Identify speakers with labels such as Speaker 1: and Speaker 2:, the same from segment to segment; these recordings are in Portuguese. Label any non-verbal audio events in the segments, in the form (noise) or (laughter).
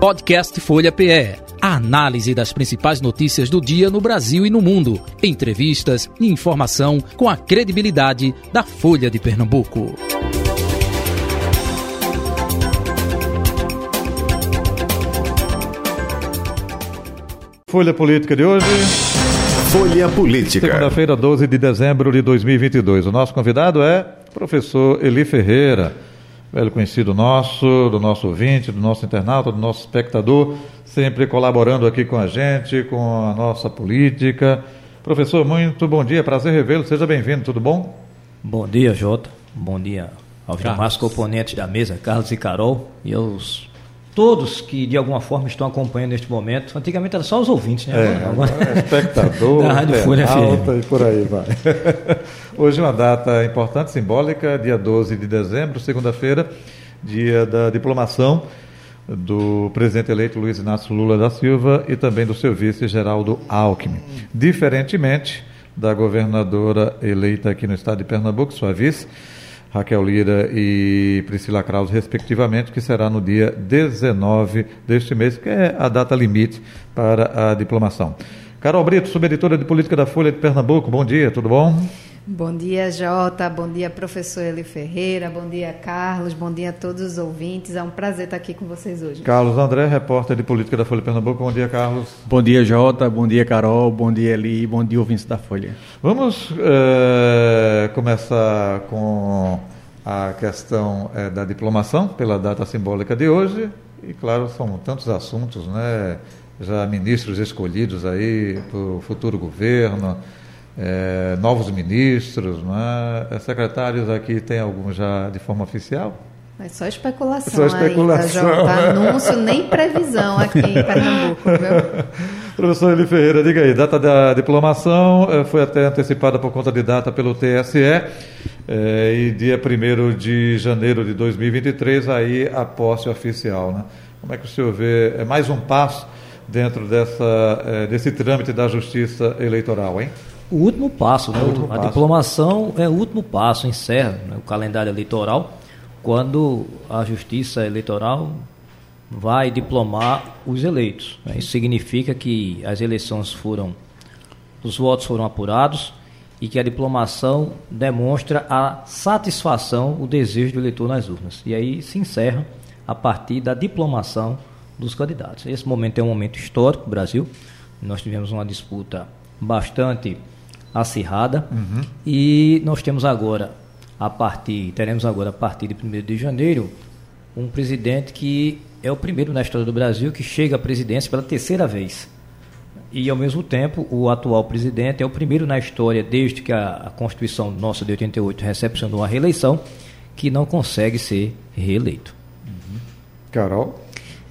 Speaker 1: Podcast Folha PE. A análise das principais notícias do dia no Brasil e no mundo. Entrevistas e informação com a credibilidade da Folha de Pernambuco.
Speaker 2: Folha Política de hoje.
Speaker 3: Folha Política.
Speaker 2: Segunda-feira, 12 de dezembro de 2022. O nosso convidado é o professor Eli Ferreira velho conhecido nosso, do nosso ouvinte, do nosso internauta, do nosso espectador, sempre colaborando aqui com a gente, com a nossa política. Professor, muito bom dia, prazer revê-lo, seja bem-vindo, tudo bom?
Speaker 4: Bom dia, Jota. Bom dia aos demais componentes da mesa, Carlos e Carol, e aos todos que de alguma forma estão acompanhando neste momento. Antigamente era só os ouvintes, né?
Speaker 2: É, agora, é espectador, (laughs)
Speaker 4: da Rádio Folha
Speaker 2: alta e por aí vai. (laughs) Hoje é uma data importante, simbólica, dia 12 de dezembro, segunda-feira, dia da diplomação do presidente eleito Luiz Inácio Lula da Silva e também do seu vice Geraldo Alckmin. Diferentemente da governadora eleita aqui no estado de Pernambuco, sua vice, Raquel Lira e Priscila Krause, respectivamente, que será no dia 19 deste mês, que é a data limite para a diplomação. Carol Brito, subeditora de política da Folha de Pernambuco, bom dia, tudo bom?
Speaker 5: Bom dia, Jota. Bom dia, professor Eli Ferreira. Bom dia, Carlos. Bom dia a todos os ouvintes. É um prazer estar aqui com vocês hoje.
Speaker 2: Carlos André, repórter de política da Folha de Pernambuco. Bom dia, Carlos.
Speaker 6: Bom dia, Jota. Bom dia, Carol. Bom dia, Eli. Bom dia, ouvintes da Folha.
Speaker 2: Vamos é, começar com a questão é, da diplomação, pela data simbólica de hoje. E, claro, são tantos assuntos, né? Já ministros escolhidos aí para o futuro governo é, novos ministros, né? secretários aqui tem algum já de forma oficial?
Speaker 5: É só especulação.
Speaker 2: Só especulação.
Speaker 5: Ainda, tá anúncio nem previsão aqui em (laughs) Pernambuco, viu?
Speaker 2: Professor Eli Ferreira, diga aí, data da diplomação é, foi até antecipada por conta de data pelo TSE é, e dia 1 de janeiro de 2023, aí a posse oficial. Né? Como é que o senhor vê? É mais um passo dentro dessa, é, desse trâmite da justiça eleitoral, hein?
Speaker 4: O último passo, né?
Speaker 2: É último
Speaker 4: a
Speaker 2: passo.
Speaker 4: diplomação é o último passo, encerra né, o calendário eleitoral, quando a justiça eleitoral vai diplomar os eleitos. Né? Isso significa que as eleições foram, os votos foram apurados e que a diplomação demonstra a satisfação, o desejo do eleitor nas urnas. E aí se encerra a partir da diplomação dos candidatos. Esse momento é um momento histórico Brasil. Nós tivemos uma disputa bastante acirrada. Uhum. E nós temos agora, a partir, teremos agora a partir de 1 de janeiro, um presidente que é o primeiro na história do Brasil que chega à presidência pela terceira vez. E, ao mesmo tempo, o atual presidente é o primeiro na história, desde que a, Constituição nossa de 88 recepcionou a reeleição, que não consegue ser reeleito.
Speaker 2: Uhum. Carol?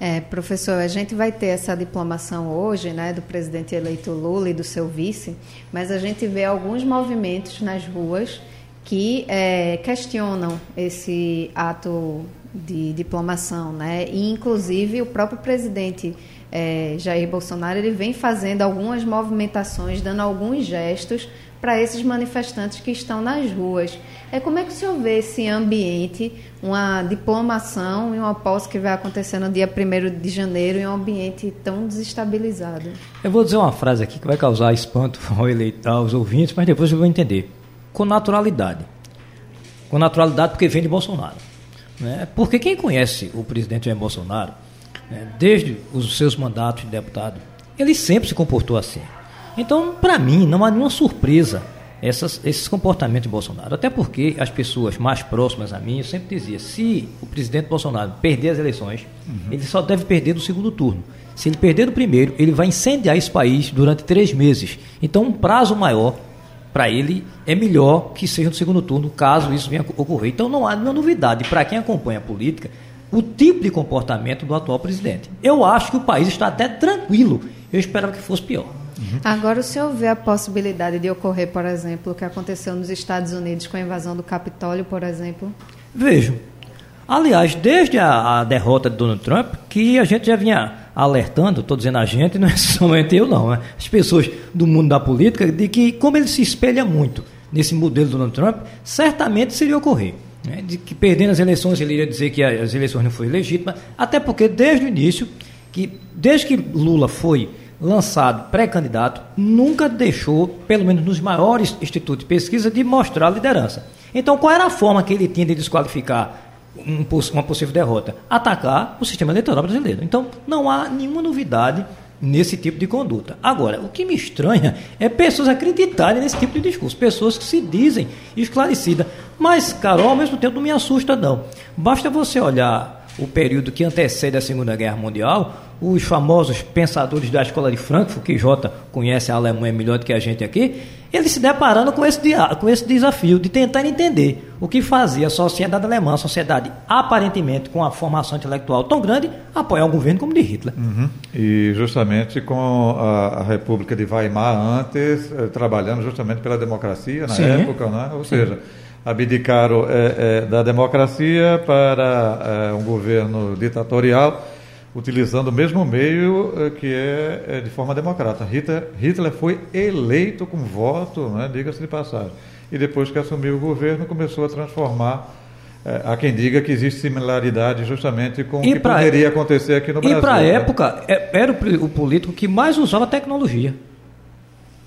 Speaker 5: É, professor, a gente vai ter essa diplomação hoje, né, do presidente eleito Lula e do seu vice, mas a gente vê alguns movimentos nas ruas que é, questionam esse ato de diplomação, né? E inclusive o próprio presidente é, Jair Bolsonaro ele vem fazendo algumas movimentações, dando alguns gestos para esses manifestantes que estão nas ruas. É como é que o senhor vê esse ambiente, uma diplomação e uma posse que vai acontecer no dia 1 de janeiro em um ambiente tão desestabilizado?
Speaker 4: Eu vou dizer uma frase aqui que vai causar espanto (laughs) ao eleitor, aos ouvintes, mas depois eu vou entender. Com naturalidade. Com naturalidade porque vem de Bolsonaro. Né? Porque quem conhece o presidente Jair Bolsonaro, né, desde os seus mandatos de deputado, ele sempre se comportou assim. Então, para mim, não há nenhuma surpresa essas, esses comportamentos de Bolsonaro. Até porque as pessoas mais próximas a mim, eu sempre dizia, se o presidente Bolsonaro perder as eleições, uhum. ele só deve perder no segundo turno. Se ele perder no primeiro, ele vai incendiar esse país durante três meses. Então, um prazo maior para ele é melhor que seja no segundo turno, caso isso venha a ocorrer. Então, não há nenhuma novidade para quem acompanha a política o tipo de comportamento do atual presidente. Eu acho que o país está até tranquilo. Eu esperava que fosse pior.
Speaker 5: Agora, o senhor vê a possibilidade de ocorrer, por exemplo, o que aconteceu nos Estados Unidos com a invasão do Capitólio, por exemplo?
Speaker 4: Vejo. Aliás, desde a, a derrota de Donald Trump, que a gente já vinha alertando, estou dizendo a gente, (laughs) não é somente eu não, né? as pessoas do mundo da política, de que como ele se espelha muito nesse modelo do Donald Trump, certamente seria ocorrer. Né? De que perdendo as eleições ele iria dizer que as eleições não foram legítimas, até porque desde o início que desde que Lula foi lançado pré-candidato, nunca deixou, pelo menos nos maiores institutos de pesquisa, de mostrar liderança. Então, qual era a forma que ele tinha de desqualificar um, uma possível derrota? Atacar o sistema eleitoral brasileiro. Então, não há nenhuma novidade nesse tipo de conduta. Agora, o que me estranha é pessoas acreditarem nesse tipo de discurso, pessoas que se dizem esclarecidas. Mas, Carol, ao mesmo tempo não me assusta, não. Basta você olhar o período que antecede a Segunda Guerra Mundial, os famosos pensadores da Escola de Frankfurt, que Jota conhece a Alemanha melhor do que a gente aqui, eles se deparando com esse, com esse desafio de tentar entender o que fazia a sociedade alemã, a sociedade aparentemente com a formação intelectual tão grande, apoiar um governo como de Hitler.
Speaker 2: Uhum. E justamente com a, a, República de Weimar antes, eh, trabalhando justamente pela democracia na Sim. época, né? ou Sim. seja, abdicaram é, é, da democracia para é, um governo ditatorial, utilizando o mesmo meio que é, de forma democrata. Hitler, Hitler foi eleito com voto, né, diga-se de passagem. E depois que assumiu o governo, começou a transformar há quem diga que existe similaridade justamente com e o que poderia acontecer aqui no Brasil.
Speaker 4: E para a né? época, era o político que mais usava tecnologia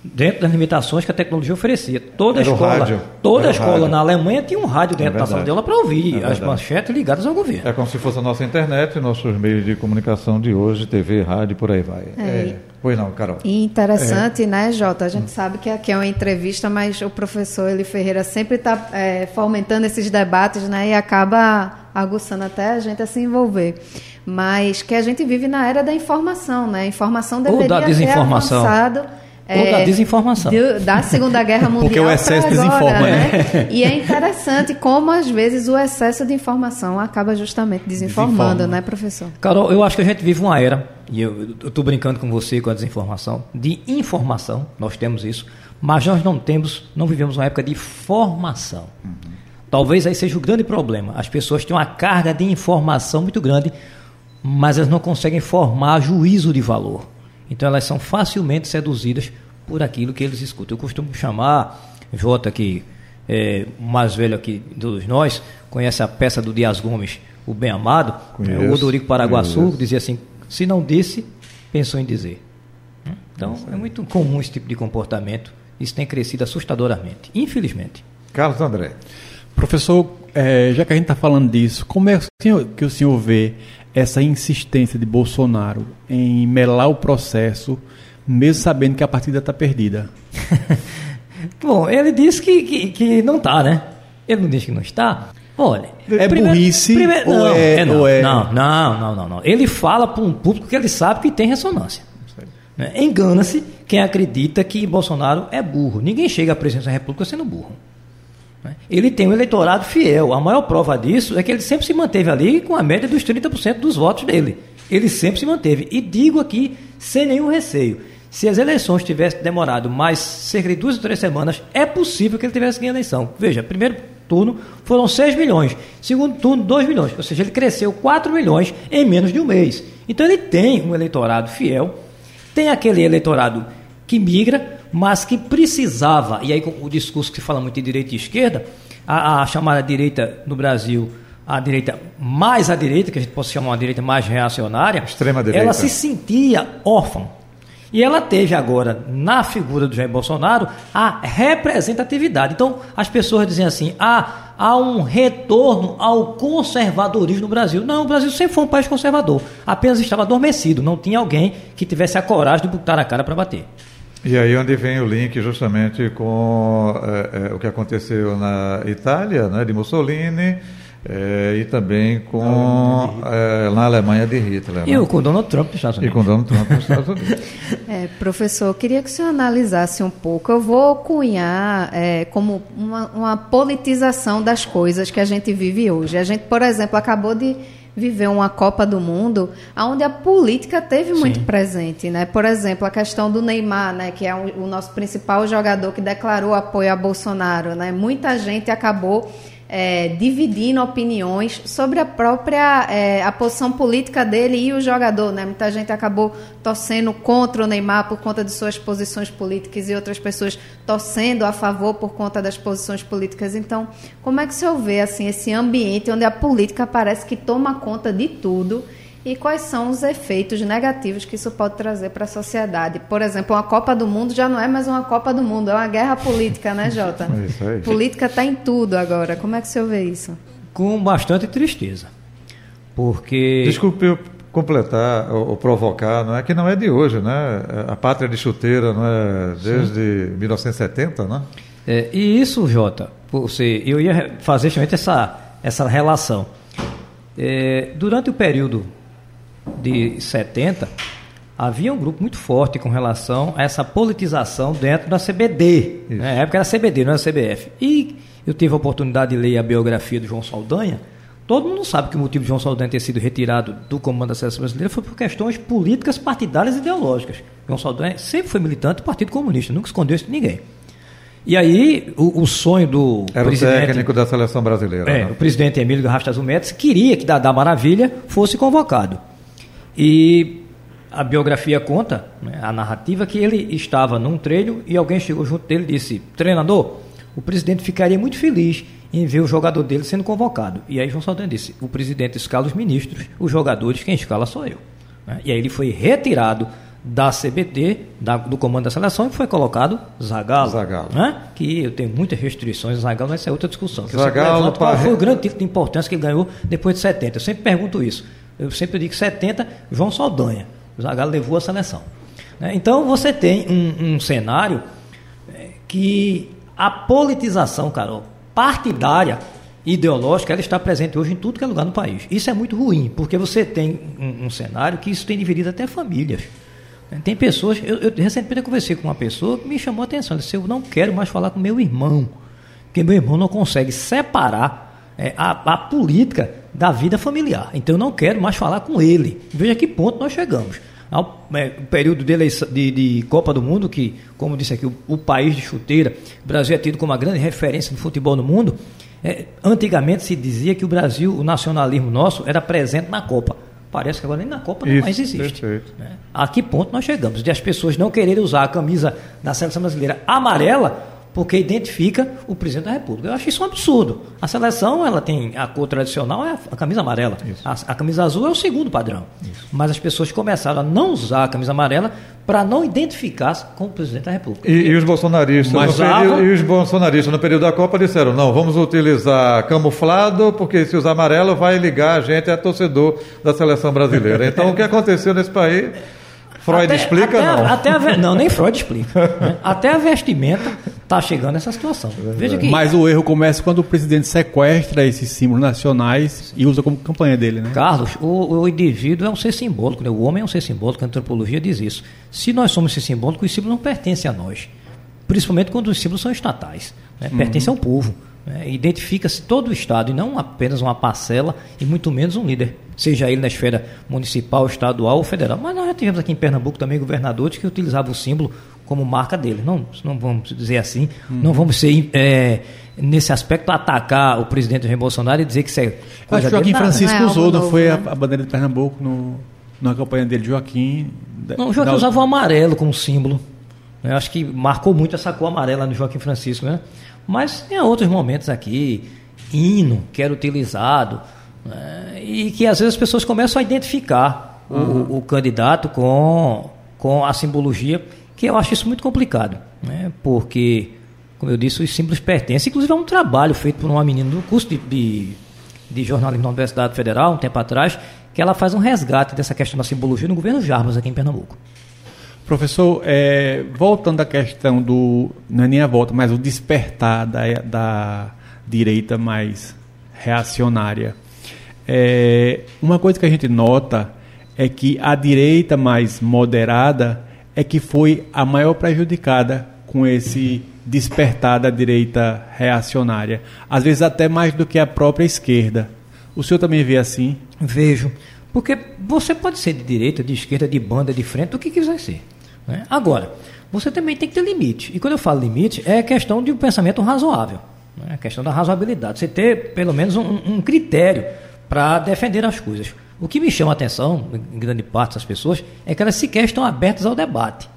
Speaker 4: dentro das limitações que a tecnologia oferecia. Toda Era escola, rádio. toda escola na Alemanha tinha um rádio dentro é da sala dela para ouvir é as manchetes ligadas ao governo.
Speaker 2: É como se fosse a nossa internet, nossos meios de comunicação de hoje, TV, rádio, por aí vai. É. é. Pois não, Carol.
Speaker 5: E interessante, é. né, Jota? A gente sabe que aqui é uma entrevista, mas o professor Eli Ferreira sempre está é, fomentando esses debates, né, e acaba aguçando até a gente a se envolver. Mas que a gente vive na era da informação, né? A informação deveria
Speaker 4: Ou da desinformação.
Speaker 5: ter avançado
Speaker 4: ou da é, desinformação.
Speaker 5: De, da Segunda Guerra Mundial. (laughs)
Speaker 6: Porque o excesso agora, desinforma, né?
Speaker 5: né? E é (laughs) interessante como, às vezes, o excesso de informação acaba justamente desinformando, Desinforma. né, professor?
Speaker 4: Carol, eu acho que a gente vive uma era, e eu estou brincando com você com a desinformação, de informação, nós temos isso, mas nós não temos, não vivemos uma época de formação. Uhum. Talvez aí seja o grande problema. As pessoas têm uma carga de informação muito grande, mas elas não conseguem formar juízo de valor. Então elas são facilmente seduzidas por aquilo que eles escutam. Eu costumo chamar, Jota, que é o mais velho aqui de todos nós, conhece a peça do Dias Gomes, O Bem Amado, conheço, o Odorico Paraguaçu, conheço. dizia assim, se não disse, pensou em dizer. Então é muito comum esse tipo de comportamento, isso tem crescido assustadoramente, infelizmente.
Speaker 2: Carlos André.
Speaker 6: Professor, é, já que a gente está falando disso, como é que o senhor vê essa insistência de Bolsonaro em melar o processo, mesmo sabendo que a partida está perdida? (laughs)
Speaker 4: Bom, ele disse que, que, que não está, né? Ele não disse que não está. Olha,
Speaker 6: é primeiro, burrice primeiro, ou, não, é, é,
Speaker 4: não,
Speaker 6: ou é...
Speaker 4: Não, não, não, não, não. Ele fala para um público que ele sabe que tem ressonância. Né? Engana-se quem acredita que Bolsonaro é burro. Ninguém chega à presidência da República sendo burro. Né? Ele tem um eleitorado fiel. A maior prova disso é que ele sempre se manteve ali com a média dos 30% dos votos dele. Ele sempre se manteve. E digo aqui, sem nenhum receio, se as eleições tivessem demorado mais cerca de duas ou três semanas, é possível que ele tivesse ganho a eleição. Veja, primeiro turno foram 6 milhões, segundo turno 2 milhões, ou seja, ele cresceu 4 milhões em menos de um mês. Então ele tem um eleitorado fiel, tem aquele eleitorado que migra, mas que precisava, e aí o discurso que fala muito de direita e esquerda, a, a chamada direita no Brasil, a direita mais à direita, que a gente pode chamar uma direita mais reacionária,
Speaker 2: Extrema direita.
Speaker 4: ela se sentia órfã. E ela teve agora, na figura do Jair Bolsonaro, a representatividade. Então, as pessoas dizem assim: ah, há um retorno ao conservadorismo no Brasil. Não, o Brasil sempre foi um país conservador. Apenas estava adormecido. Não tinha alguém que tivesse a coragem de botar a cara para bater.
Speaker 2: E aí onde vem o link justamente com é, é, o que aconteceu na Itália, né, de Mussolini, é, e também com é, na Alemanha de Hitler.
Speaker 4: E né? com Donald Trump nos Estados Unidos.
Speaker 2: E com Donald Trump nos (laughs) Estados Unidos.
Speaker 5: É, professor, eu queria que o senhor analisasse um pouco. Eu vou cunhar é, como uma, uma politização das coisas que a gente vive hoje. A gente, por exemplo, acabou de viver uma Copa do Mundo onde a política teve muito Sim. presente, né? Por exemplo, a questão do Neymar, né, que é o nosso principal jogador que declarou apoio a Bolsonaro, né? Muita gente acabou é, dividindo opiniões sobre a própria é, a posição política dele e o jogador. Né? Muita gente acabou torcendo contra o Neymar por conta de suas posições políticas e outras pessoas torcendo a favor por conta das posições políticas. Então, como é que o senhor vê assim, esse ambiente onde a política parece que toma conta de tudo e quais são os efeitos negativos que isso pode trazer para a sociedade. Por exemplo, uma Copa do Mundo já não é mais uma Copa do Mundo, é uma guerra política, né, Jota? (laughs)
Speaker 2: É isso aí.
Speaker 5: Política está em tudo agora. Como é que o senhor vê isso?
Speaker 4: Com bastante tristeza. Porque.
Speaker 2: Desculpe eu completar ou, ou provocar, não é que não é de hoje, né? A pátria de chuteira não é desde 1970, né?
Speaker 4: É, e isso, Jota, você, eu ia fazer justamente essa, essa relação. É, durante o período de 70, havia um grupo muito forte com relação a essa politização dentro da CBD.
Speaker 2: Isso.
Speaker 4: Na época era CBD, não era CBF. E eu tive a oportunidade de ler a biografia do João Saldanha. Todo mundo sabe que o motivo de João Saldanha ter sido retirado do comando da seleção brasileira foi por questões políticas, partidárias e ideológicas. João Saldanha sempre foi militante do Partido Comunista, nunca escondeu isso de ninguém. E aí, o, o sonho do
Speaker 2: Era o técnico da seleção brasileira.
Speaker 4: É,
Speaker 2: né?
Speaker 4: o presidente Emílio Garraftas Médici queria que Dadá Maravilha fosse convocado. E a biografia conta, né, a narrativa, que ele estava num treino e alguém chegou junto dele e disse: Treinador, o presidente ficaria muito feliz em ver o jogador dele sendo convocado. E aí João Saldanha disse: O presidente escala os ministros, os jogadores, quem escala sou eu. Né? E aí ele foi retirado da CBT, da- do comando da seleção, e foi colocado Zagallo.
Speaker 2: Zagallo.
Speaker 4: Né? Que eu tenho muitas restrições, Zagallo, mas essa é outra discussão.
Speaker 2: Zagallo,
Speaker 4: qual foi o grande título de importância que ele ganhou depois de 70. Eu sempre pergunto isso. Eu sempre digo que 70, João Saldanha. O Zagallo levou a seleção. Né? Então você tem um, um cenário eh, que a politização, Carol, partidária, ideológica, ela está presente hoje em tudo que é lugar no país. Isso é muito ruim, porque você tem um, um cenário que isso tem dividido até famílias. Tem pessoas, eu, eu recentemente eu conversei com uma pessoa que me chamou a atenção. Disse: Eu não quero mais falar com meu irmão, porque meu irmão não consegue separar é, a, a política da vida familiar. Então eu não quero mais falar com ele. Veja que ponto nós chegamos. Ao é, período de, eleição- de, de Copa do Mundo, que, como disse aqui, o, o país de chuteira, o Brasil é tido como uma grande referência no futebol no mundo. É, antigamente se dizia que o Brasil, o nacionalismo nosso, era presente na Copa. Parece que agora nem na Copa não
Speaker 2: Isso,
Speaker 4: mais existe.
Speaker 2: perfeito.
Speaker 4: né? A que ponto nós chegamos? De as pessoas não quererem usar a camisa da seleção brasileira amarela porque identifica o presidente da República. Eu acho isso um absurdo. A seleção ela tem a cor tradicional é a, camisa amarela. A, a camisa azul é o segundo padrão. Mas as pessoas começaram a não usar a camisa amarela para não identificar-se com o presidente da República.
Speaker 2: E, e os bolsonaristas,
Speaker 4: Mas
Speaker 2: no período, e os bolsonaristas no período da Copa disseram, não, vamos utilizar camuflado, porque se usar amarelo vai ligar a gente a torcedor da seleção brasileira. Então o que aconteceu nesse país, Freud
Speaker 4: Até-
Speaker 2: explica
Speaker 4: até a-
Speaker 2: não.
Speaker 4: até a não, nem Freud explica. (laughs) né? Até a vestimenta está chegando nessa situação. Veja que
Speaker 6: Mas o erro começa quando o presidente sequestra esses símbolos nacionais e usa como campanha dele, né?
Speaker 4: Carlos, o, o indivíduo é um ser simbólico, né? o homem é um ser simbólico, a antropologia diz isso. Se nós somos ser simbólicos, os símbolos não pertencem a nós, principalmente quando os símbolos são estatais, né? pertencem ao povo. Né? Identifica-se todo o Estado e não apenas uma parcela e muito menos um líder, seja ele na esfera municipal, estadual ou federal. Mas nós já tivemos aqui em Pernambuco também governadores que utilizavam o símbolo como marca dele. Não, não vamos dizer assim, não vamos ser é, nesse aspecto atacar o presidente Jair Bolsonaro e dizer que isso é
Speaker 6: Acho
Speaker 4: coisa
Speaker 6: que Joaquim. Francisco
Speaker 5: Não é
Speaker 6: usou, não foi a,
Speaker 5: né?
Speaker 6: a bandeira de Pernambuco no, na campanha dele, Joaquim.
Speaker 4: Não, o Joaquim
Speaker 6: da-
Speaker 4: usava o amarelo como símbolo. Eu acho que marcou muito essa cor amarela no Joaquim Francisco, né? Mas tem outros momentos aqui, hino que era utilizado, né? e que às vezes as pessoas começam a identificar o- o, o candidato com, com a simbologia, que eu acho isso muito complicado, né? Porque, como eu disse, os símbolos pertencem. Inclusive, é um trabalho feito por uma menina do curso de, de, de jornalismo na Universidade Federal, um tempo atrás, que ela faz um resgate dessa questão da simbologia no governo Jarbas, aqui em Pernambuco.
Speaker 6: Professor, é, voltando à questão do. Não é nem a volta, mas o despertar da, da direita mais reacionária. É, uma coisa que a gente nota é que a direita mais moderada é que foi a maior prejudicada com esse despertar da direita reacionária. Às vezes até mais do que a própria esquerda. O senhor também vê assim?
Speaker 4: Vejo. Porque você pode ser de direita, de esquerda, de banda, de frente, o que quiser ser. Né? Agora, você também tem que ter limite. E quando eu falo limite, é questão de um pensamento razoável. né? A questão da razoabilidade. Você ter, pelo menos, um, um critério para defender as coisas. O que me chama a atenção, em grande parte das pessoas, é que elas sequer estão abertas ao debate.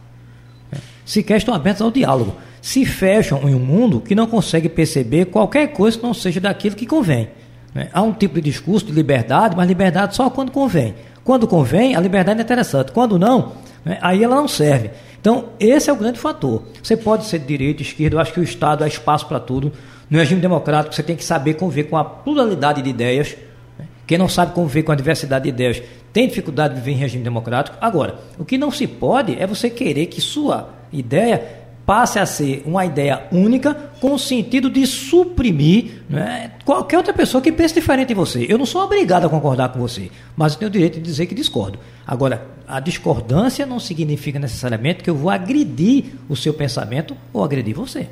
Speaker 4: né? Sequer estão abertas ao diálogo. Se fecham em um mundo que não consegue perceber qualquer coisa que não seja daquilo que convém. né? Há um tipo de discurso de liberdade, mas liberdade só quando convém. Quando convém, a liberdade é interessante. Quando não, né, aí ela não serve. Então, esse é o grande fator. Você pode ser de direita, esquerda, eu acho que o Estado é espaço para tudo. No regime democrático, você tem que saber conviver com a pluralidade de ideias. Né? Quem não sabe conviver com a diversidade de ideias tem dificuldade de viver em regime democrático. Agora, o que não se pode é você querer que sua ideia passe a ser uma ideia única com o sentido de suprimir né, qualquer outra pessoa que pense diferente de você. Eu não sou obrigado a concordar com você, mas eu tenho o direito de dizer que discordo. Agora, a discordância não significa necessariamente que eu vou agredir o seu pensamento ou agredir você.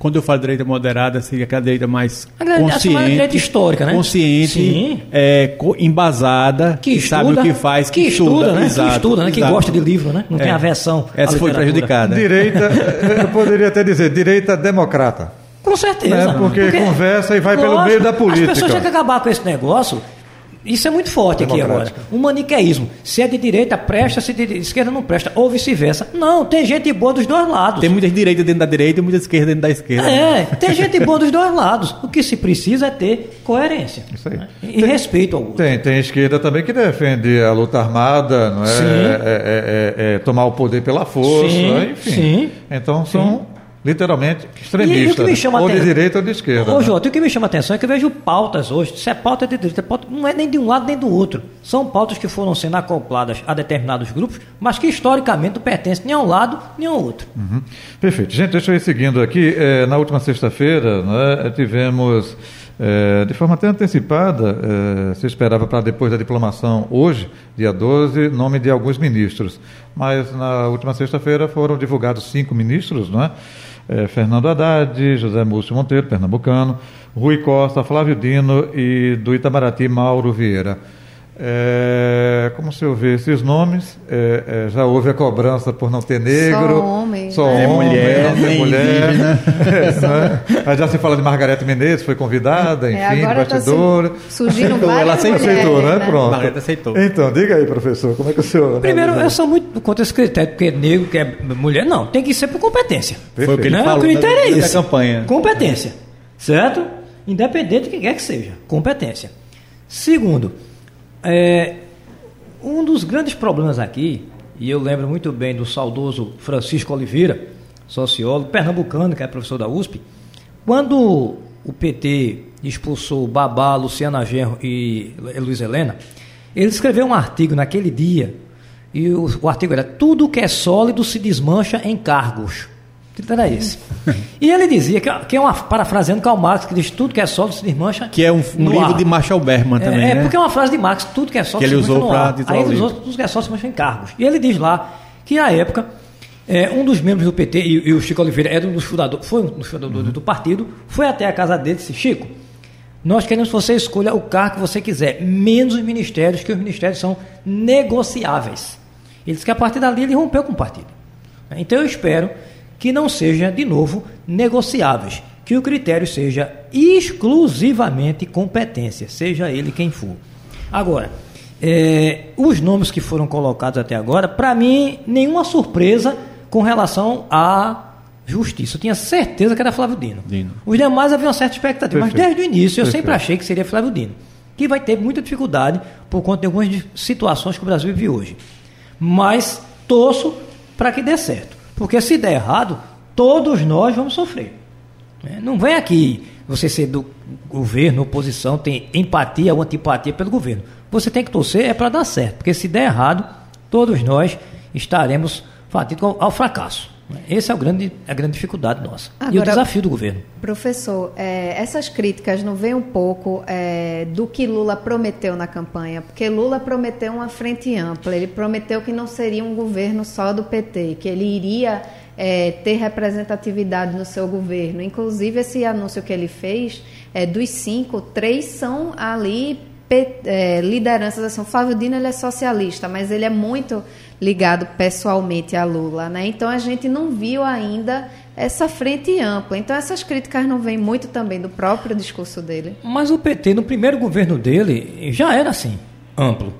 Speaker 6: Quando eu falo direita moderada, seria aquela direita mais
Speaker 4: A
Speaker 6: consciente,
Speaker 4: direita histórica, né?
Speaker 6: consciente,
Speaker 4: Sim.
Speaker 6: é, co- embasada, que,
Speaker 4: que
Speaker 6: sabe o que faz, que,
Speaker 4: que estuda, né?
Speaker 6: exato,
Speaker 4: que estuda, né? Que
Speaker 6: exato.
Speaker 4: gosta de livro, né? Não
Speaker 6: É.
Speaker 4: tem aversão. à
Speaker 6: Essa foi prejudicada.
Speaker 2: Direita, (laughs) eu poderia até dizer, direita democrata.
Speaker 4: Com certeza.
Speaker 2: É, porque conversa e vai pelo meio da política.
Speaker 4: As pessoas têm que acabar com esse negócio. Isso é muito forte aqui agora. O maniqueísmo. Se é de direita, presta, se é de esquerda, não presta. Ou vice-versa. Não, tem gente boa dos dois lados.
Speaker 6: Tem muita direita dentro da direita e muita esquerda dentro da esquerda.
Speaker 4: É, tem gente boa dos dois lados. O que se precisa é ter coerência.
Speaker 2: Isso aí.
Speaker 4: né? E respeito ao outro.
Speaker 2: Tem, tem esquerda também que defende a luta armada, não é?
Speaker 4: Sim.
Speaker 2: É, é- é- é tomar o poder pela força,
Speaker 4: Sim,
Speaker 2: né? enfim.
Speaker 4: sim.
Speaker 2: Então são literalmente
Speaker 4: E, e me chama
Speaker 2: ou de direita ou de esquerda.
Speaker 4: Ô,
Speaker 2: né?
Speaker 4: Jota, o que me chama a atenção é que eu vejo pautas hoje. Se é pauta de direita, é pauta, não é nem de um lado nem do outro. São pautas que foram sendo acopladas a determinados grupos, mas que historicamente não pertencem nem a um lado nem ao outro.
Speaker 2: Uhum. Perfeito. Gente, deixa eu ir seguindo aqui. Eh, na última sexta-feira, né, tivemos, eh, de forma até antecipada, eh, se esperava para depois da diplomação, hoje, dia 12, nome de alguns ministros. Mas na última sexta-feira foram divulgados cinco ministros, não é? Eh, Fernando Haddad, José Múcio Monteiro, pernambucano, Rui Costa, Flávio Dino e do Itamaraty, Mauro Vieira. É, como se eu ver esses nomes, é, é, já houve a cobrança por não ter negro,
Speaker 5: Só homem,
Speaker 2: só
Speaker 5: né?
Speaker 2: homem,
Speaker 6: mulher, (laughs)
Speaker 2: não ter mulher. É, né? Aí já se fala de Margarete Menezes, foi convidada, enfim,
Speaker 5: É, agora tá surgindo
Speaker 6: Então,
Speaker 5: várias
Speaker 6: ela aceitou,
Speaker 2: aceitou,
Speaker 5: mulheres,
Speaker 2: né? Pronto.
Speaker 6: Margarete aceitou.
Speaker 2: Então, diga aí, professor, como é que o senhor.
Speaker 4: Primeiro, eu sou muito contra esse critério, porque negro, que é mulher, não, tem que ser por competência.
Speaker 6: Foi o que ele
Speaker 4: Né?
Speaker 6: falou
Speaker 4: o critério
Speaker 6: na-
Speaker 4: é
Speaker 6: a campanha.
Speaker 4: Competência. Certo? Independente do que quer que seja. Competência. Segundo, é, um dos grandes problemas aqui, e eu lembro muito bem do saudoso Francisco Oliveira, sociólogo, pernambucano, que é professor da USP, quando o PT expulsou Babá, Luciana Genro e Luiz Helena, ele escreveu um artigo naquele dia, e o, o artigo era Tudo que é sólido se desmancha em cargos. Título era esse. E ele dizia, que, que é uma, parafraseando Karl Marx, que diz tudo que é sólido se desmancha
Speaker 6: Que é um, um livro
Speaker 4: ar.
Speaker 6: de Marshall Bergman também,
Speaker 4: É, é
Speaker 6: né?
Speaker 4: porque é uma frase de Marx, tudo que é só
Speaker 6: Que ele
Speaker 4: se
Speaker 6: usou titular
Speaker 4: Aí ele usou tudo que é só se mancha em cargos. E ele diz lá que na época é, um dos membros do PT, e, e o Chico Oliveira era um dos fundadores, foi um dos fundadores
Speaker 6: Uhum.
Speaker 4: do partido, foi até a casa dele e disse, Chico, nós queremos que você escolha o cargo que você quiser, menos os ministérios, que os ministérios são negociáveis. Ele disse que a partir dali ele rompeu com o partido. Então eu espero que não seja, de novo, negociáveis. Que o critério seja exclusivamente competência, seja ele quem for. Agora, é, os nomes que foram colocados até agora, para mim, nenhuma surpresa com relação à justiça. Eu tinha certeza que era Flávio Dino.
Speaker 6: Dino.
Speaker 4: Os demais havia uma certa expectativa, mas
Speaker 2: Perfeito.
Speaker 4: desde o início eu
Speaker 2: Perfeito.
Speaker 4: sempre achei que seria Flávio Dino. Que vai ter muita dificuldade por conta de algumas situações que o Brasil vive hoje. Mas torço para que dê certo. Porque se der errado, todos nós vamos sofrer. É, Não vem aqui você ser do governo, oposição, tem empatia ou antipatia pelo governo. Você tem que torcer é para dar certo. Porque se der errado, todos nós estaremos fatidos ao fracasso. Essa é grande, a grande dificuldade nossa. e o
Speaker 5: Agora-
Speaker 4: desafio do governo.
Speaker 5: Professor, é, essas críticas não vêm um pouco é, do que Lula prometeu na campanha? Porque Lula prometeu uma frente ampla, ele prometeu que não seria um governo só do PT, que ele iria é, ter representatividade no seu governo. Inclusive, esse anúncio que ele fez, é, dos cinco, três são ali é, lideranças. Assim, o Flávio Dino ele é socialista, mas ele é muito ligado pessoalmente a Lula. Né? Então, a gente não viu ainda essa frente ampla. Então, essas críticas não vêm muito também do próprio discurso dele.
Speaker 4: Mas o PT, no primeiro governo dele, já era assim, amplo.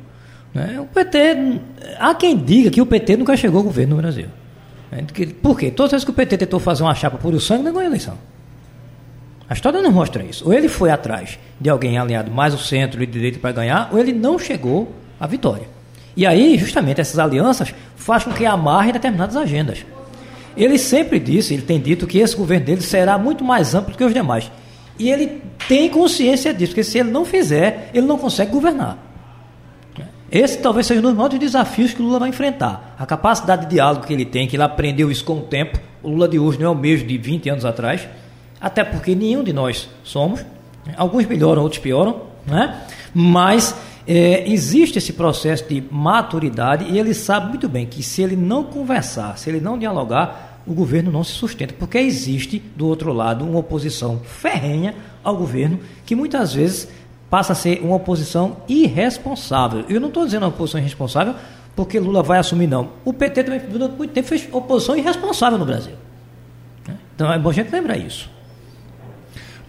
Speaker 4: né? O PT, há quem diga que o PT nunca chegou ao governo no Brasil. Por quê? Todas as vezes que o PT tentou fazer uma chapa por o sangue, não ganhou eleição. A história não mostra isso. Ou ele foi atrás de alguém alinhado mais ao centro e direito para ganhar, ou ele não chegou a vitória. E aí, justamente, essas alianças fazem com que amarre determinadas agendas. Ele sempre disse, ele tem dito que esse governo dele será muito mais amplo que os demais. E ele tem consciência disso, porque se ele não fizer, ele não consegue governar. Esse talvez seja um dos maiores desafios que o Lula vai enfrentar. A capacidade de diálogo que ele tem, que ele aprendeu isso com o tempo. O Lula de hoje não é o mesmo de 20 anos atrás, até porque nenhum de nós somos. Alguns melhoram, outros pioram, né? mas é, existe esse processo de maturidade e ele sabe muito bem que se ele não conversar, se ele não dialogar, o governo não se sustenta, porque existe do outro lado uma oposição ferrenha ao governo que muitas vezes passa a ser uma oposição irresponsável. Eu não estou dizendo uma oposição irresponsável porque Lula vai assumir, não. O PT também, durante muito tempo, fez oposição irresponsável no Brasil. Então é bom a gente lembrar isso.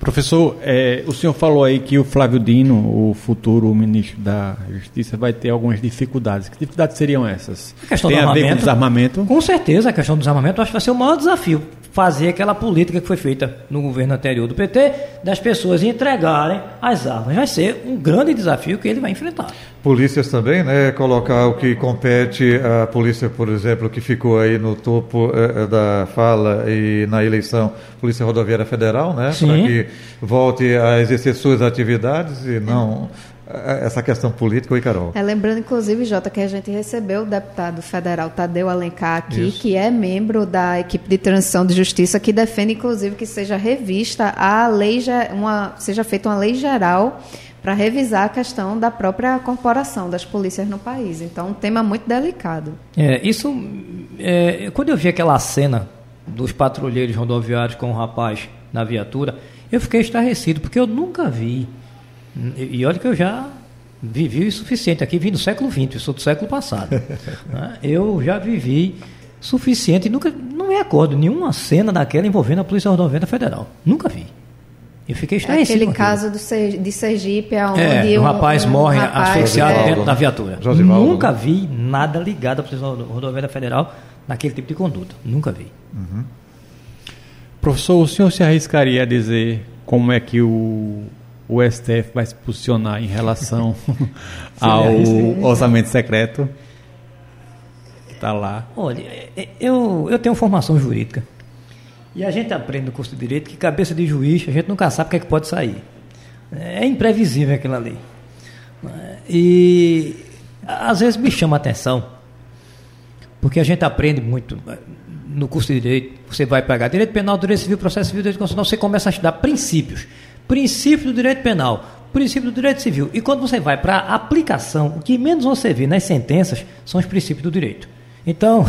Speaker 6: Professor, é, o senhor falou aí que o Flávio Dino, o futuro ministro da Justiça, vai ter algumas dificuldades. Que dificuldades seriam essas?
Speaker 4: A questão
Speaker 6: Tem
Speaker 4: do
Speaker 6: a ver com
Speaker 4: armamento.
Speaker 6: desarmamento?
Speaker 4: Com certeza, a questão do desarmamento acho que vai ser o maior desafio. Fazer aquela política que foi feita no governo anterior do PT, das pessoas entregarem as armas. Vai ser um grande desafio que ele vai enfrentar.
Speaker 2: Polícias também, né? Colocar o que compete à polícia, por exemplo, que ficou aí no topo eh, da fala e na eleição, Polícia Rodoviária Federal, né?
Speaker 4: Sim.
Speaker 2: Para que volte a exercer suas atividades e não eh, essa questão política, oi Carol.
Speaker 5: É, lembrando, inclusive, Jota, que a gente recebeu o deputado federal Tadeu Alencar aqui,
Speaker 2: Isso.
Speaker 5: que é membro da equipe de transição de justiça, que defende, inclusive, que seja revista a lei, uma, seja feita uma lei geral para revisar a questão da própria corporação das polícias no país. Então, um tema muito delicado.
Speaker 4: É, isso, é, quando eu vi aquela cena dos patrulheiros rodoviários com o rapaz na viatura, eu fiquei estarrecido, porque eu nunca vi. E, olha que eu já vivi o suficiente. Aqui vim do século XX, sou do século passado. (laughs) né? Eu já vivi suficiente nunca não me acordo nenhuma cena daquela envolvendo a Polícia Rodoviária Federal. Nunca vi. Eu fiquei
Speaker 5: É
Speaker 4: estarrecido.
Speaker 5: aquele caso do Ser- de Sergipe, onde
Speaker 4: É, o
Speaker 5: um,
Speaker 4: rapaz
Speaker 5: um
Speaker 4: morre
Speaker 5: rapaz,
Speaker 4: asfixiado
Speaker 5: é,
Speaker 4: dentro da viatura.
Speaker 2: Josivaldo,
Speaker 4: Nunca
Speaker 2: né?
Speaker 4: vi nada ligado à Polícia Rodoviária Federal naquele tipo de conduta. Nunca vi.
Speaker 6: Professor, o senhor se arriscaria a dizer como é que o, o STF vai se posicionar em relação (laughs) ao orçamento secreto? Que está lá.
Speaker 4: Olha, é- eu, eu tenho formação jurídica. E a gente aprende no curso de Direito que cabeça de juiz, a gente nunca sabe o que é que pode sair. É imprevisível aquilo ali. E às vezes me chama a atenção, porque a gente aprende muito eh, no curso de Direito. Você vai pegar Direito Penal, Direito Civil, Processo Civil, Direito Constitucional, você começa a estudar princípios. Princípio do Direito Penal, princípio do Direito Civil. E quando você vai para a aplicação, o que menos você vê nas sentenças são os princípios do direito. Então,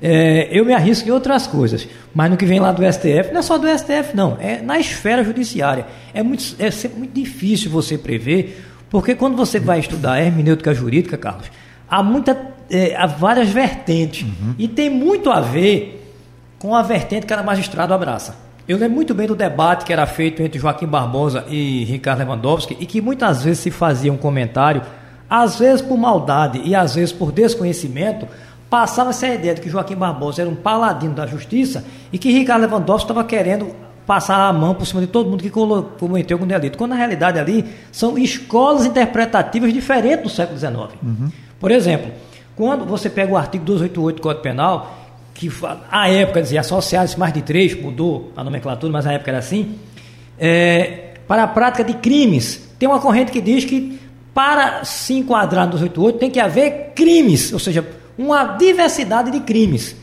Speaker 4: eh, (laughs) eu me arrisco em outras coisas, mas no que vem lá do STF, não é só do STF, não, é na esfera judiciária. É, muito, é sempre muito difícil você prever, porque quando você vai estudar hermenêutica jurídica, Carlos, há, muita, eh, há várias vertentes, e tem muito a ver com a vertente que cada magistrado abraça. Eu lembro muito bem do debate que era feito entre Joaquim Barbosa e Ricardo Lewandowski, e que muitas vezes se fazia um comentário, às vezes por maldade e às vezes por desconhecimento, passava essa ideia de que Joaquim Barbosa era um paladino da justiça e que Ricardo Lewandowski estava querendo passar a mão por cima de todo mundo que cometeu algum delito. Quando na realidade ali são escolas interpretativas diferentes do século XIX. Por exemplo, quando você pega o artigo 288 do Código Penal, que à época dizia associados mais de três, mudou a nomenclatura, mas na época era assim, é, para a prática de crimes, tem uma corrente que diz que para se enquadrar no 288 tem que haver crimes, ou seja, uma diversidade de crimes.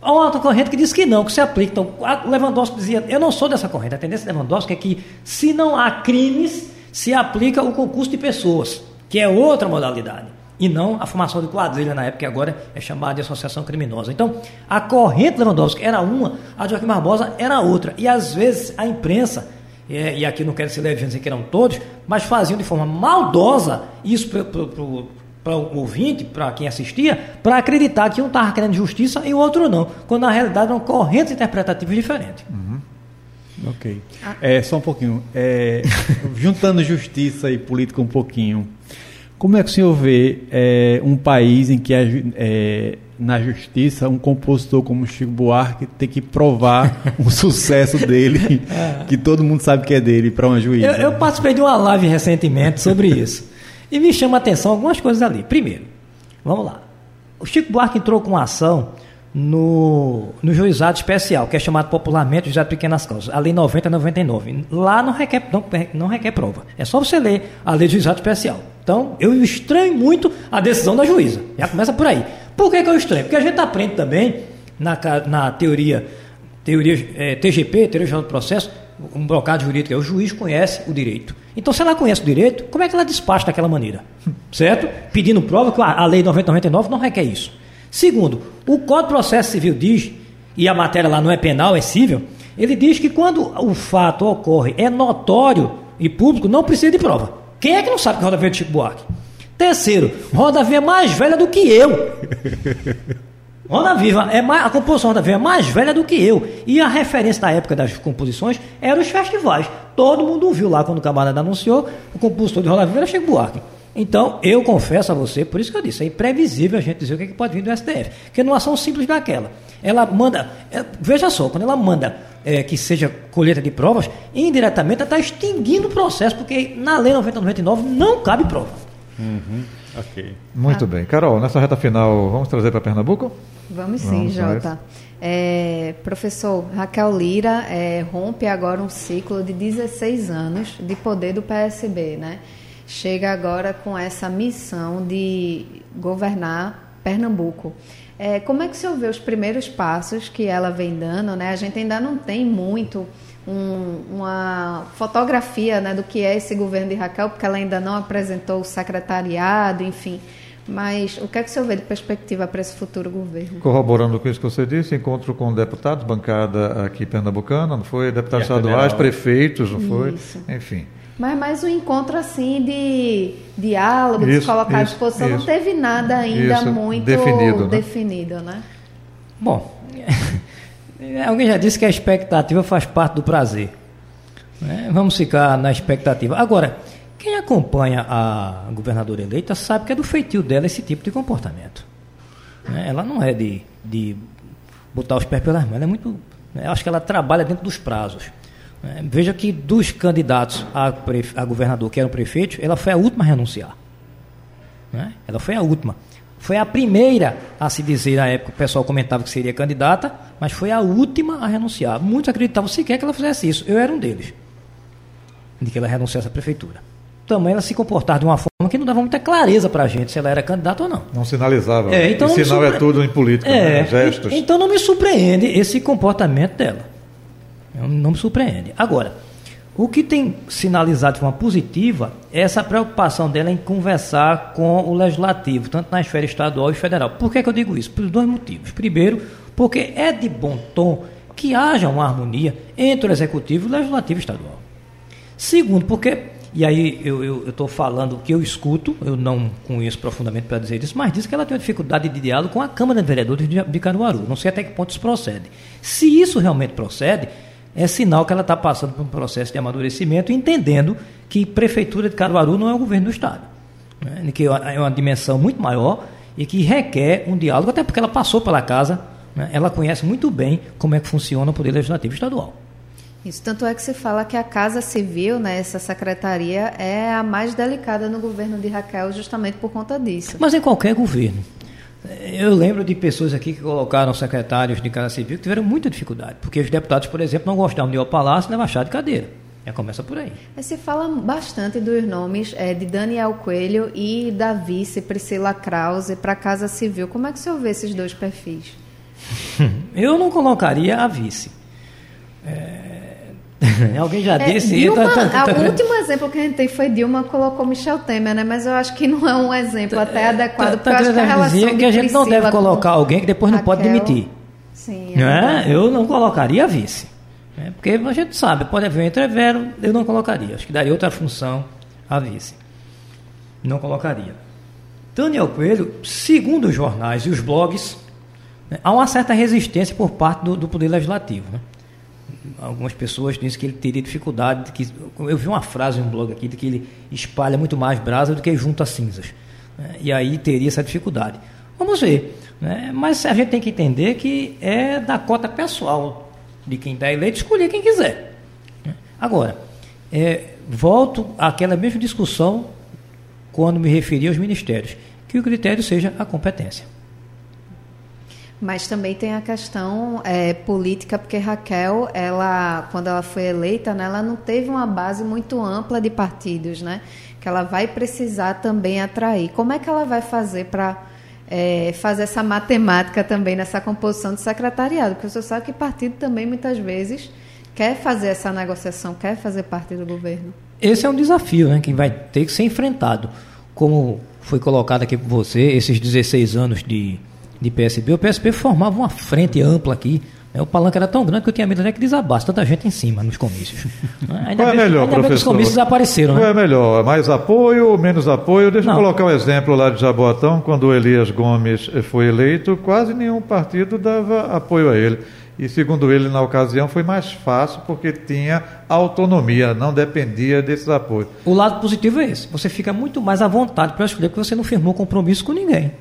Speaker 4: Há uma outra corrente que diz que não, que se aplica. Então, Lewandowski dizia, eu não sou dessa corrente, a tendência de Lewandowski é que se não há crimes, se aplica o concurso de pessoas, que é outra modalidade. E não a formação de quadrilha na época, que agora é chamada de associação criminosa. Então, a corrente Lewandowski era uma, a Joaquim Barbosa era outra. E às vezes a imprensa, é, e aqui não quero ser leviano dizer que eram todos, mas faziam de forma maldosa isso para o ouvinte, para quem assistia, para acreditar que um estava querendo justiça e o outro não, quando na realidade eram correntes interpretativas diferentes.
Speaker 6: Ok. É, só um pouquinho. É, (laughs) juntando justiça e política um pouquinho. Como é que o senhor vê é, um país em que a é, na justiça um compositor como Chico Buarque tem que provar (laughs) o sucesso dele, que todo mundo sabe que é dele, para uma juíza?
Speaker 4: Eu, eu participei de uma live recentemente sobre isso. E me chama a atenção algumas coisas ali. Primeiro, vamos lá. O Chico Buarque entrou com uma ação no, no juizado especial, que é chamado popularmente juizado de pequenas causas, a lei 9099. Lá não requer, não, não requer prova. É só você ler a lei de juizado especial. Então, eu estranho muito a decisão da juíza. Já começa por aí. Por que, que eu estranho? Porque a gente aprende também na, na teoria, teoria é, TGP, teoria do processo, um brocado jurídico, é o juiz conhece o direito. Então, se ela conhece o direito, como é que ela despacha daquela maneira? Certo? Pedindo prova que a lei 9099 não requer isso. Segundo, o Código de Processo Civil diz, e a matéria lá não é penal, é civil, ele diz que quando o fato ocorre é notório e público, não precisa de prova. Quem é que não sabe que Roda Verde é Chico Buarque? Terceiro, Verde é mais velha do que eu. Roda Viva é mais, a composição Roda Viva é mais velha do que eu. E a referência da época das composições eram os festivais. Todo mundo viu lá quando o camarada anunciou, o compositor de Roda Viva era Chico Buarque. Então, eu confesso a você, por isso que eu disse, é imprevisível a gente dizer o que, é que pode vir do STF. Porque numa ação simples daquela, ela manda, é, veja só, quando ela manda é, que seja colheita de provas, indiretamente ela está extinguindo o processo, porque na Lei 9099 não cabe prova.
Speaker 2: Uhum. Ok. Muito ah. bem. Carol, nessa reta final, vamos trazer para Pernambuco?
Speaker 5: Vamos sim, vamos Jota. É, professor, Raquel Lira é, rompe agora um ciclo de 16 anos de poder do PSB, né? chega agora com essa missão de governar Pernambuco. É, como é que se vê os primeiros passos que ela vem dando? Né? A gente ainda não tem muito um, uma fotografia né, do que é esse governo de Raquel, porque ela ainda não apresentou o secretariado, enfim. Mas o que é que o senhor vê de perspectiva para esse futuro governo?
Speaker 2: Corroborando com isso que você disse, encontro com deputados, bancada aqui pernambucana, não foi? Deputados estaduais, prefeitos, não foi? Isso. Enfim.
Speaker 5: Mas mais um encontro assim de diálogo, isso, de se colocar isso, à disposição, isso, não teve nada ainda muito definido, né? definido, né?
Speaker 4: Bom, (laughs) alguém já disse que a expectativa faz parte do prazer. Né? Vamos ficar na expectativa. Agora, acompanha a governadora eleita sabe que é do feitio dela esse tipo de comportamento. Né? Ela não é de, de botar os pés pelas mãos, ela é muito. Né? Acho que ela trabalha dentro dos prazos. É, veja que dos candidatos a, a, governador que eram prefeitos, ela foi a última a renunciar. Né? Ela foi a última. Foi a primeira a se dizer, na época o pessoal comentava que seria candidata, mas foi a última a renunciar. Muitos acreditavam sequer que ela fizesse isso. Eu era um deles. De que ela renunciasse à prefeitura. Também ela se comportava de uma forma que não dava muita clareza para a gente se ela era candidata ou não.
Speaker 2: Não sinalizava. É, então e sinal é tudo em política, é, né? gestos.
Speaker 4: Então não me surpreende esse comportamento dela. Não me surpreende. Agora, o que tem sinalizado de forma positiva é essa preocupação dela em conversar com o legislativo, tanto na esfera estadual e federal. Por que, que eu digo isso? Por dois motivos. Primeiro, porque é de bom tom que haja uma harmonia entre o executivo e o legislativo estadual. Segundo, porque, e aí eu estou falando que eu escuto, eu não conheço profundamente para dizer isso, mas diz que ela tem uma dificuldade de diálogo com a Câmara de Vereadores de, de Caruaru. Não sei até que ponto isso procede. Se isso realmente procede, é sinal que ela está passando por um processo de amadurecimento, entendendo que Prefeitura de Caruaru não é o governo do Estado. Né? Que é uma dimensão muito maior e que requer um diálogo, até porque ela passou pela casa, né? ela conhece muito bem como é que funciona o Poder Legislativo Estadual.
Speaker 5: Isso, tanto é que se fala que a Casa Civil, né, essa secretaria, é a mais delicada no governo de Raquel, justamente por conta disso.
Speaker 4: Mas em qualquer governo. Eu lembro de pessoas aqui que colocaram secretários de Casa Civil que tiveram muita dificuldade, porque os deputados, por exemplo, não gostavam de ir ao palácio e levar chá de cadeira. Já começa por aí.
Speaker 5: Se fala bastante dos nomes é, de Daniel Coelho e da vice Priscila Krause para a Casa Civil. Como é que o senhor vê esses dois perfis? (laughs)
Speaker 4: Eu não colocaria a vice. É, (laughs) Alguém já é, disse.
Speaker 5: Dilma, tá, tá, tá, o último exemplo que a gente tem foi Dilma colocou Michel Temer, né? Mas eu acho que não é um exemplo até é, adequado, porque eu acho que a relação
Speaker 4: que a gente não deve colocar alguém que depois não pode demitir. Sim. É eu não colocaria vice. Né? Porque a gente sabe, pode haver um entrevero, eu não colocaria. Acho que daria outra função a vice. Não colocaria. Daniel Coelho, segundo os jornais e os blogs, né, há uma certa resistência por parte do, do Poder Legislativo. Né? Algumas pessoas dizem que ele teria dificuldade, que eu vi uma frase em um blog aqui de que ele espalha muito mais brasa do que junta cinzas. Né? E aí teria essa dificuldade. Vamos ver. Né? Mas a gente tem que entender que é da cota pessoal de quem está eleito escolher quem quiser. Né? Agora, é, volto àquela mesma discussão quando me referi aos ministérios, que o critério seja a competência.
Speaker 5: Mas também tem a questão é, política, porque Raquel, ela, quando ela foi eleita, né, ela não teve uma base muito ampla de partidos, né? Que ela vai precisar também atrair. Como é que ela vai fazer para é, fazer essa matemática também nessa composição de secretariado? Porque você sabe que partido também muitas vezes quer fazer essa negociação, quer fazer parte do governo.
Speaker 4: Esse é um desafio, né? Que vai ter que ser enfrentado. Como foi colocado aqui por você, esses 16 anos de de PSB, o PSB formava uma frente ampla aqui. Né? O palanque era tão grande que eu tinha medo até que desabasse tanta gente em cima nos comícios. (laughs)
Speaker 2: Ainda Qual é melhor, ainda professor? os
Speaker 4: comícios apareceram. Né?
Speaker 2: Qual é melhor? Mais apoio ou menos apoio? Deixa Não. eu colocar um exemplo lá de Jaboatão, quando o Elias Gomes foi eleito, quase nenhum partido dava apoio a ele. E segundo ele, na ocasião, foi mais fácil porque tinha autonomia, não dependia desses apoios.
Speaker 4: O lado positivo é esse. Você fica muito mais à vontade para escolher, porque você não firmou compromisso com ninguém.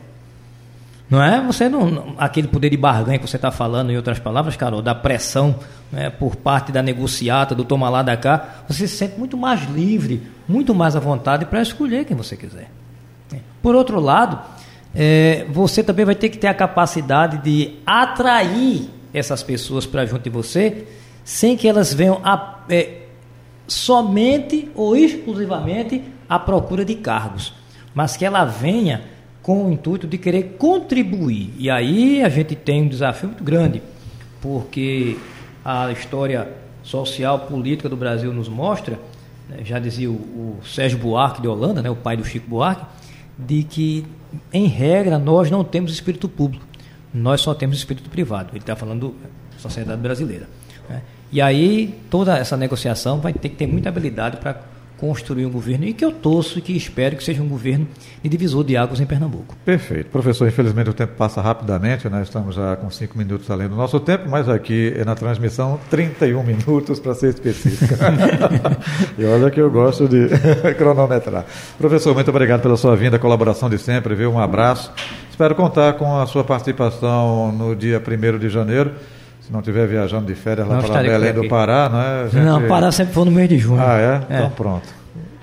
Speaker 4: Não é? Você não. Aquele poder de barganha que você está falando, em outras palavras, Carol, da pressão né, por parte da negociata, do toma lá da cá, você se sente muito mais livre, muito mais à vontade para escolher quem você quiser. Por outro lado, é, você também vai ter que ter a capacidade de atrair essas pessoas para junto de você, sem que elas venham a, é, somente ou exclusivamente à procura de cargos, mas que ela venha com o intuito de querer contribuir. E aí a gente tem um desafio muito grande, porque a história social, política do Brasil nos mostra, né, já dizia o, o, Sérgio Buarque de Holanda, né, o pai do Chico Buarque, de que, em regra, nós não temos espírito público, nós só temos espírito privado. Ele está falando da sociedade brasileira. Né? E aí toda essa negociação vai ter que ter muita habilidade para construir um governo e que eu torço e que espero que seja um governo de divisor de águas em Pernambuco.
Speaker 2: Perfeito. Professor, infelizmente o tempo passa rapidamente, nós estamos já com cinco minutos além do nosso tempo, mas aqui é na transmissão 31 minutos para ser específica. (laughs) e olha que eu gosto de (laughs) cronometrar. Professor, muito obrigado pela sua vinda, colaboração de sempre, viu? Um abraço. Espero contar com a sua participação no dia 1 de janeiro se não estiver viajando de férias lá para Belém do Pará, não é?
Speaker 4: Gente... Não, Pará sempre foi no mês de junho.
Speaker 2: Ah, é? é? Então pronto.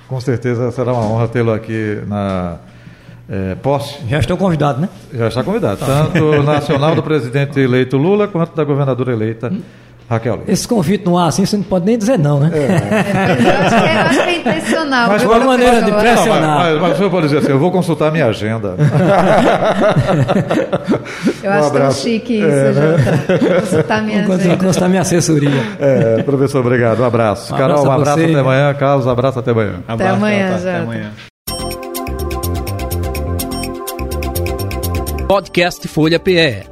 Speaker 2: Com certeza será uma honra tê-lo aqui na é, posse.
Speaker 4: Já estou convidado, né?
Speaker 2: Já está convidado. Tanto (laughs) nacional do presidente eleito Lula quanto da governadora eleita. Raquel Lima.
Speaker 4: Esse convite no ar assim, você não pode nem dizer não, né? É. (laughs)
Speaker 5: eu, acho que é, eu acho que é intencional.
Speaker 4: Mas uma maneira de pressionar. Não,
Speaker 2: mas, mas, mas eu vou dizer assim, eu vou consultar minha agenda. (laughs)
Speaker 5: eu um acho abraço. tão chique isso, é, né? Consultar minha
Speaker 4: vou agenda. Consultar minha assessoria.
Speaker 2: É, professor, obrigado. Um abraço. Um Carol, abraço um abraço você, até amanhã. Carlos, um abraço até amanhã.
Speaker 5: Até amanhã, já. Até amanhã.
Speaker 1: Podcast Folha PE